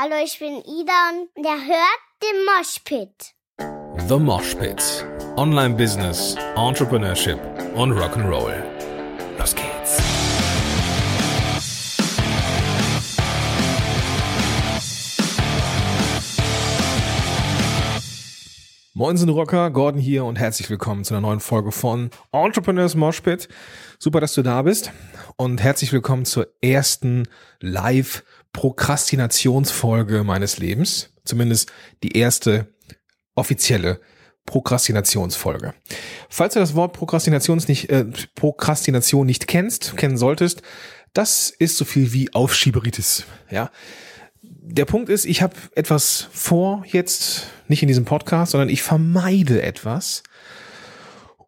Hallo, ich bin Ida und der hört den Moshpit. The Mosh Pit. Online Business, Entrepreneurship und Rock'n'Roll. Los geht's. Moinsen Rocker, Gordon hier und herzlich willkommen zu einer neuen Folge von Entrepreneurs Mosh Pit. Super, dass du da bist und herzlich willkommen zur ersten Live-Prokrastinationsfolge meines Lebens. Zumindest die erste offizielle Prokrastinationsfolge. Falls du das Wort Prokrastinations nicht, äh, Prokrastination nicht kennst, kennen solltest, das ist so viel wie Aufschieberitis. Ja, der Punkt ist, ich habe etwas vor jetzt, nicht in diesem Podcast, sondern ich vermeide etwas.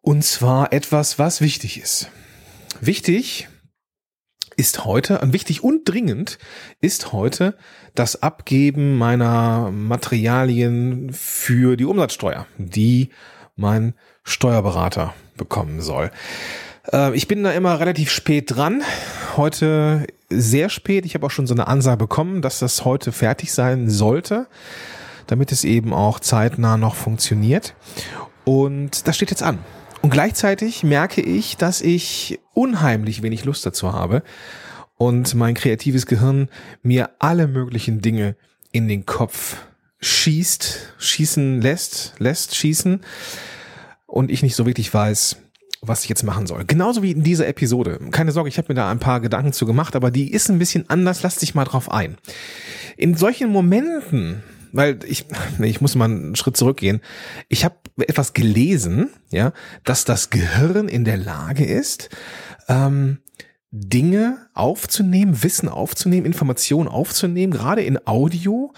Und zwar etwas, was wichtig ist. Wichtig ist heute, wichtig und dringend ist heute das Abgeben meiner Materialien für die Umsatzsteuer, die mein Steuerberater bekommen soll. Äh, ich bin da immer relativ spät dran. Heute sehr spät. Ich habe auch schon so eine Ansage bekommen, dass das heute fertig sein sollte, damit es eben auch zeitnah noch funktioniert. Und das steht jetzt an. Und gleichzeitig merke ich, dass ich unheimlich wenig Lust dazu habe und mein kreatives Gehirn mir alle möglichen Dinge in den Kopf schießt, schießen lässt, lässt schießen und ich nicht so wirklich weiß, was ich jetzt machen soll. Genauso wie in dieser Episode. Keine Sorge, ich habe mir da ein paar Gedanken zu gemacht, aber die ist ein bisschen anders. Lass dich mal drauf ein. In solchen Momenten, weil ich, ich muss mal einen Schritt zurückgehen. Ich habe etwas gelesen, ja, dass das Gehirn in der Lage ist, ähm, Dinge aufzunehmen, Wissen aufzunehmen, Informationen aufzunehmen, gerade in Audio,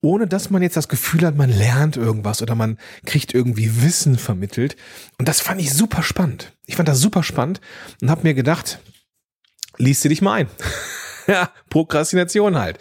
ohne dass man jetzt das Gefühl hat, man lernt irgendwas oder man kriegt irgendwie Wissen vermittelt. Und das fand ich super spannend. Ich fand das super spannend und habe mir gedacht, liest du dich mal ein. ja, Prokrastination halt.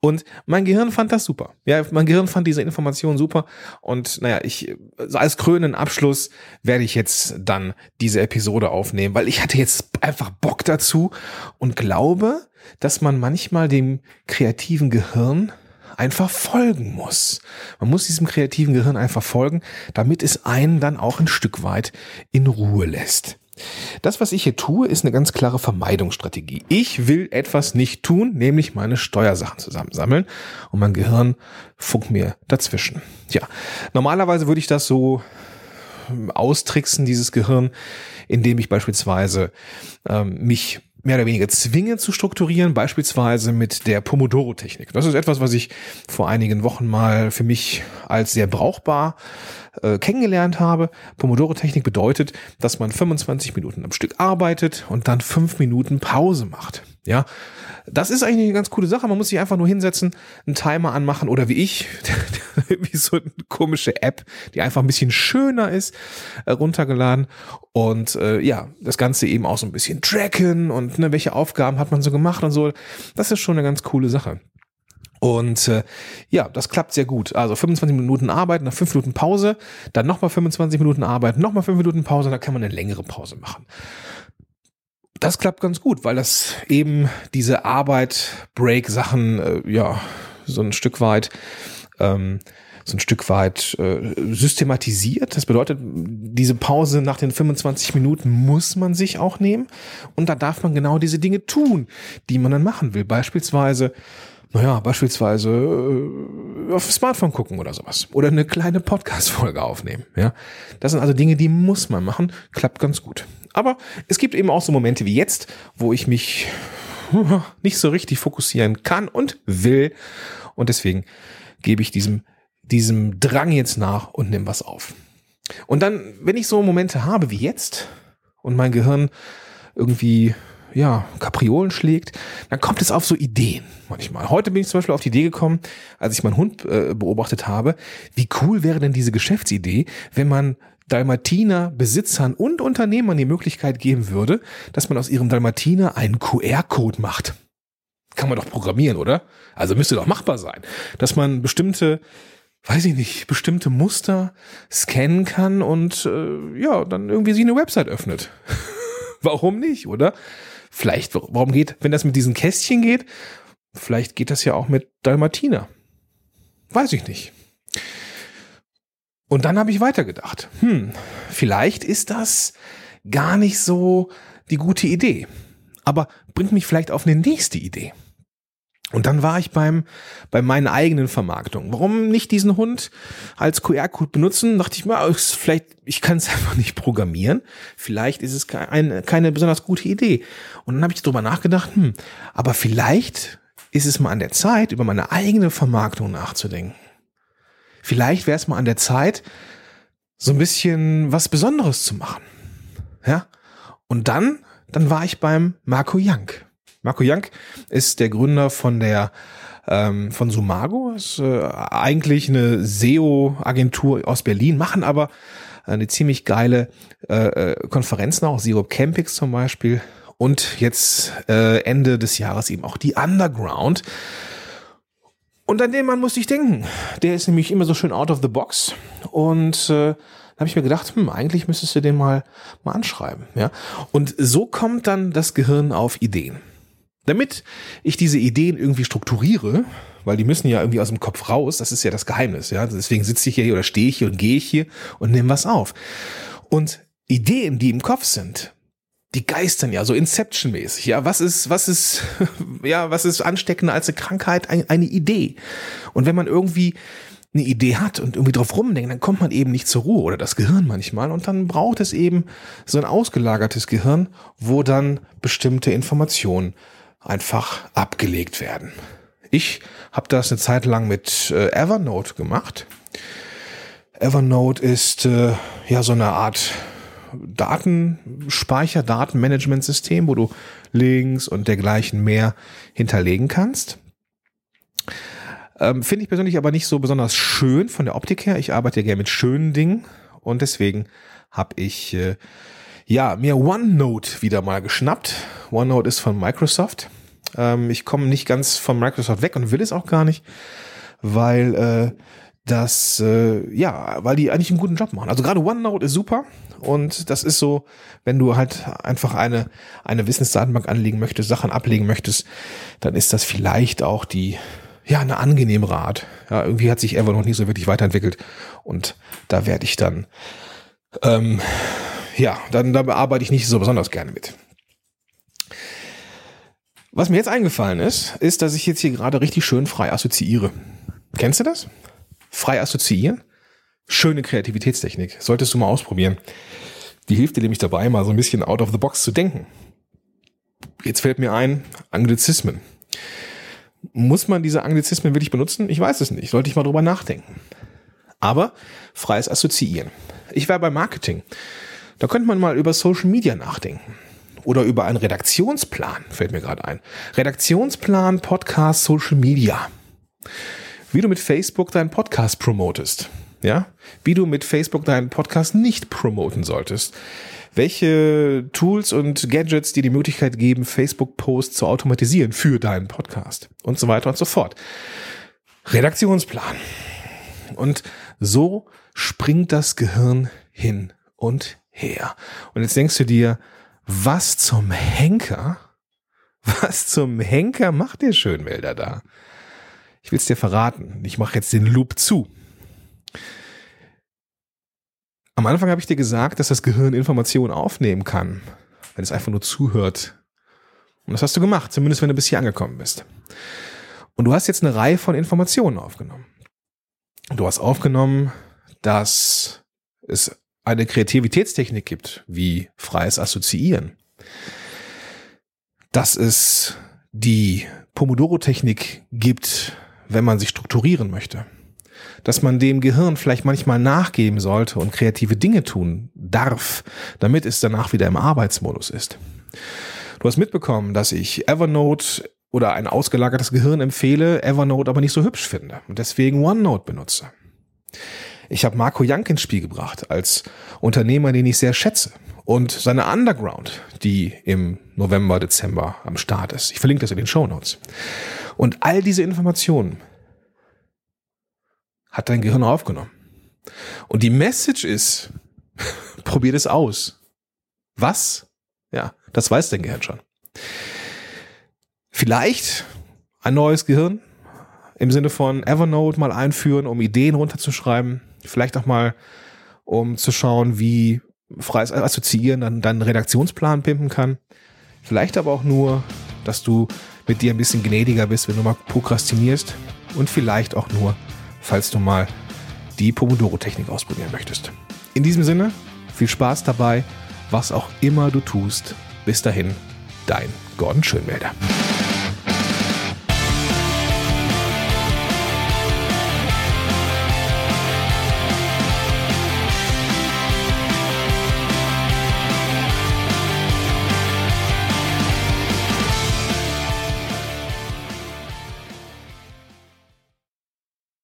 Und mein Gehirn fand das super. Ja, mein Gehirn fand diese Information super. Und naja, ich, als krönenden Abschluss werde ich jetzt dann diese Episode aufnehmen, weil ich hatte jetzt einfach Bock dazu und glaube, dass man manchmal dem kreativen Gehirn einfach folgen muss. Man muss diesem kreativen Gehirn einfach folgen, damit es einen dann auch ein Stück weit in Ruhe lässt. Das, was ich hier tue, ist eine ganz klare Vermeidungsstrategie. Ich will etwas nicht tun, nämlich meine Steuersachen zusammensammeln und mein Gehirn funkt mir dazwischen. Ja, normalerweise würde ich das so ähm, austricksen, dieses Gehirn, indem ich beispielsweise ähm, mich mehr oder weniger zwinge zu strukturieren, beispielsweise mit der Pomodoro-Technik. Das ist etwas, was ich vor einigen Wochen mal für mich als sehr brauchbar äh, kennengelernt habe. Pomodoro-Technik bedeutet, dass man 25 Minuten am Stück arbeitet und dann fünf Minuten Pause macht. Ja, das ist eigentlich eine ganz coole Sache. Man muss sich einfach nur hinsetzen, einen Timer anmachen oder wie ich, wie so eine komische App, die einfach ein bisschen schöner ist, äh, runtergeladen und äh, ja, das Ganze eben auch so ein bisschen tracken und ne, welche Aufgaben hat man so gemacht und so. Das ist schon eine ganz coole Sache. Und äh, ja, das klappt sehr gut. Also 25 Minuten Arbeit, nach 5 Minuten Pause, dann nochmal 25 Minuten Arbeit, nochmal 5 Minuten Pause, dann kann man eine längere Pause machen. Das klappt ganz gut, weil das eben diese Arbeit-Break-Sachen, äh, ja, so ein Stück weit ähm, so ein Stück weit äh, systematisiert. Das bedeutet, diese Pause nach den 25 Minuten muss man sich auch nehmen und da darf man genau diese Dinge tun, die man dann machen will. Beispielsweise naja, beispielsweise äh, auf Smartphone gucken oder sowas. Oder eine kleine Podcast-Folge aufnehmen. Ja, Das sind also Dinge, die muss man machen. Klappt ganz gut. Aber es gibt eben auch so Momente wie jetzt, wo ich mich nicht so richtig fokussieren kann und will. Und deswegen gebe ich diesem, diesem Drang jetzt nach und nehme was auf. Und dann, wenn ich so Momente habe wie jetzt und mein Gehirn irgendwie ja, Kapriolen schlägt, dann kommt es auf so Ideen manchmal. Heute bin ich zum Beispiel auf die Idee gekommen, als ich meinen Hund äh, beobachtet habe, wie cool wäre denn diese Geschäftsidee, wenn man Dalmatiner Besitzern und Unternehmern die Möglichkeit geben würde, dass man aus ihrem Dalmatiner einen QR-Code macht. Kann man doch programmieren, oder? Also müsste doch machbar sein, dass man bestimmte weiß ich nicht, bestimmte Muster scannen kann und äh, ja, dann irgendwie sich eine Website öffnet. Warum nicht, oder? Vielleicht, warum geht, wenn das mit diesen Kästchen geht, vielleicht geht das ja auch mit Dalmatiner. Weiß ich nicht. Und dann habe ich weitergedacht. Hm, vielleicht ist das gar nicht so die gute Idee. Aber bringt mich vielleicht auf eine nächste Idee. Und dann war ich beim, bei meinen eigenen Vermarktungen. Warum nicht diesen Hund als QR-Code benutzen? Dachte ich mir, vielleicht, ich kann es einfach nicht programmieren. Vielleicht ist es keine, keine besonders gute Idee. Und dann habe ich darüber nachgedacht, hm, aber vielleicht ist es mal an der Zeit, über meine eigene Vermarktung nachzudenken. Vielleicht wäre es mal an der Zeit, so ein bisschen was Besonderes zu machen. Ja? Und dann, dann war ich beim Marco Young. Marco Young ist der Gründer von der ähm, von Sumago, ist äh, eigentlich eine SEO-Agentur aus Berlin, machen aber eine ziemlich geile äh, äh Konferenz noch, Zero Campings zum Beispiel und jetzt äh, Ende des Jahres eben auch die Underground. Und an den Mann musste ich denken. Der ist nämlich immer so schön out of the box. Und äh, da habe ich mir gedacht, hm, eigentlich müsstest du den mal, mal anschreiben. Ja? Und so kommt dann das Gehirn auf Ideen. Damit ich diese Ideen irgendwie strukturiere, weil die müssen ja irgendwie aus dem Kopf raus, das ist ja das Geheimnis. Ja? Deswegen sitze ich hier oder stehe ich hier und gehe ich hier und nehme was auf. Und Ideen, die im Kopf sind, die geistern ja so Inception-mäßig. Ja, was ist, was ist, ja, was ist ansteckender als eine Krankheit? Ein, eine Idee. Und wenn man irgendwie eine Idee hat und irgendwie drauf rumdenkt, dann kommt man eben nicht zur Ruhe oder das Gehirn manchmal und dann braucht es eben so ein ausgelagertes Gehirn, wo dann bestimmte Informationen einfach abgelegt werden. Ich habe das eine Zeit lang mit äh, Evernote gemacht. Evernote ist äh, ja so eine Art Datenspeicher, Datenmanagementsystem, wo du Links und dergleichen mehr hinterlegen kannst. Ähm, Finde ich persönlich aber nicht so besonders schön von der Optik her. Ich arbeite ja gerne mit schönen Dingen und deswegen habe ich äh, ja mir OneNote wieder mal geschnappt. OneNote ist von Microsoft. Ähm, ich komme nicht ganz von Microsoft weg und will es auch gar nicht, weil äh, das äh, ja, weil die eigentlich einen guten Job machen. Also gerade OneNote ist super. Und das ist so, wenn du halt einfach eine, eine Wissensdatenbank anlegen möchtest, Sachen ablegen möchtest, dann ist das vielleicht auch die, ja, eine angenehme Art. Ja, irgendwie hat sich Evernote nicht so wirklich weiterentwickelt. Und da werde ich dann, ähm, ja, dann, da arbeite ich nicht so besonders gerne mit. Was mir jetzt eingefallen ist, ist, dass ich jetzt hier gerade richtig schön frei assoziiere. Kennst du das? Frei assoziieren? Schöne Kreativitätstechnik. Solltest du mal ausprobieren. Die hilft dir nämlich dabei, mal so ein bisschen out of the box zu denken. Jetzt fällt mir ein, Anglizismen. Muss man diese Anglizismen wirklich benutzen? Ich weiß es nicht. Sollte ich mal drüber nachdenken. Aber freies Assoziieren. Ich war bei Marketing. Da könnte man mal über Social Media nachdenken. Oder über einen Redaktionsplan, fällt mir gerade ein. Redaktionsplan, Podcast, Social Media. Wie du mit Facebook deinen Podcast promotest ja, wie du mit Facebook deinen Podcast nicht promoten solltest. Welche Tools und Gadgets dir die Möglichkeit geben, Facebook-Posts zu automatisieren für deinen Podcast und so weiter und so fort. Redaktionsplan. Und so springt das Gehirn hin und her. Und jetzt denkst du dir, was zum Henker? Was zum Henker macht der Schönwälder da? Ich will es dir verraten. Ich mache jetzt den Loop zu. Am Anfang habe ich dir gesagt, dass das Gehirn Informationen aufnehmen kann, wenn es einfach nur zuhört. Und das hast du gemacht, zumindest wenn du bis hier angekommen bist. Und du hast jetzt eine Reihe von Informationen aufgenommen. Du hast aufgenommen, dass es eine Kreativitätstechnik gibt, wie freies Assoziieren. Dass es die Pomodoro-Technik gibt, wenn man sich strukturieren möchte dass man dem Gehirn vielleicht manchmal nachgeben sollte und kreative Dinge tun darf, damit es danach wieder im Arbeitsmodus ist. Du hast mitbekommen, dass ich Evernote oder ein ausgelagertes Gehirn empfehle, Evernote aber nicht so hübsch finde und deswegen OneNote benutze. Ich habe Marco Jank ins Spiel gebracht als Unternehmer, den ich sehr schätze und seine Underground, die im November, Dezember am Start ist. Ich verlinke das in den Show Notes. Und all diese Informationen hat dein Gehirn aufgenommen. Und die Message ist, probier das aus. Was? Ja, das weiß dein Gehirn schon. Vielleicht ein neues Gehirn im Sinne von Evernote mal einführen, um Ideen runterzuschreiben. Vielleicht auch mal, um zu schauen, wie freies Assoziieren dann deinen Redaktionsplan pimpen kann. Vielleicht aber auch nur, dass du mit dir ein bisschen gnädiger bist, wenn du mal prokrastinierst. Und vielleicht auch nur, falls du mal die Pomodoro-Technik ausprobieren möchtest. In diesem Sinne, viel Spaß dabei, was auch immer du tust. Bis dahin, dein Gordon Schönwälder.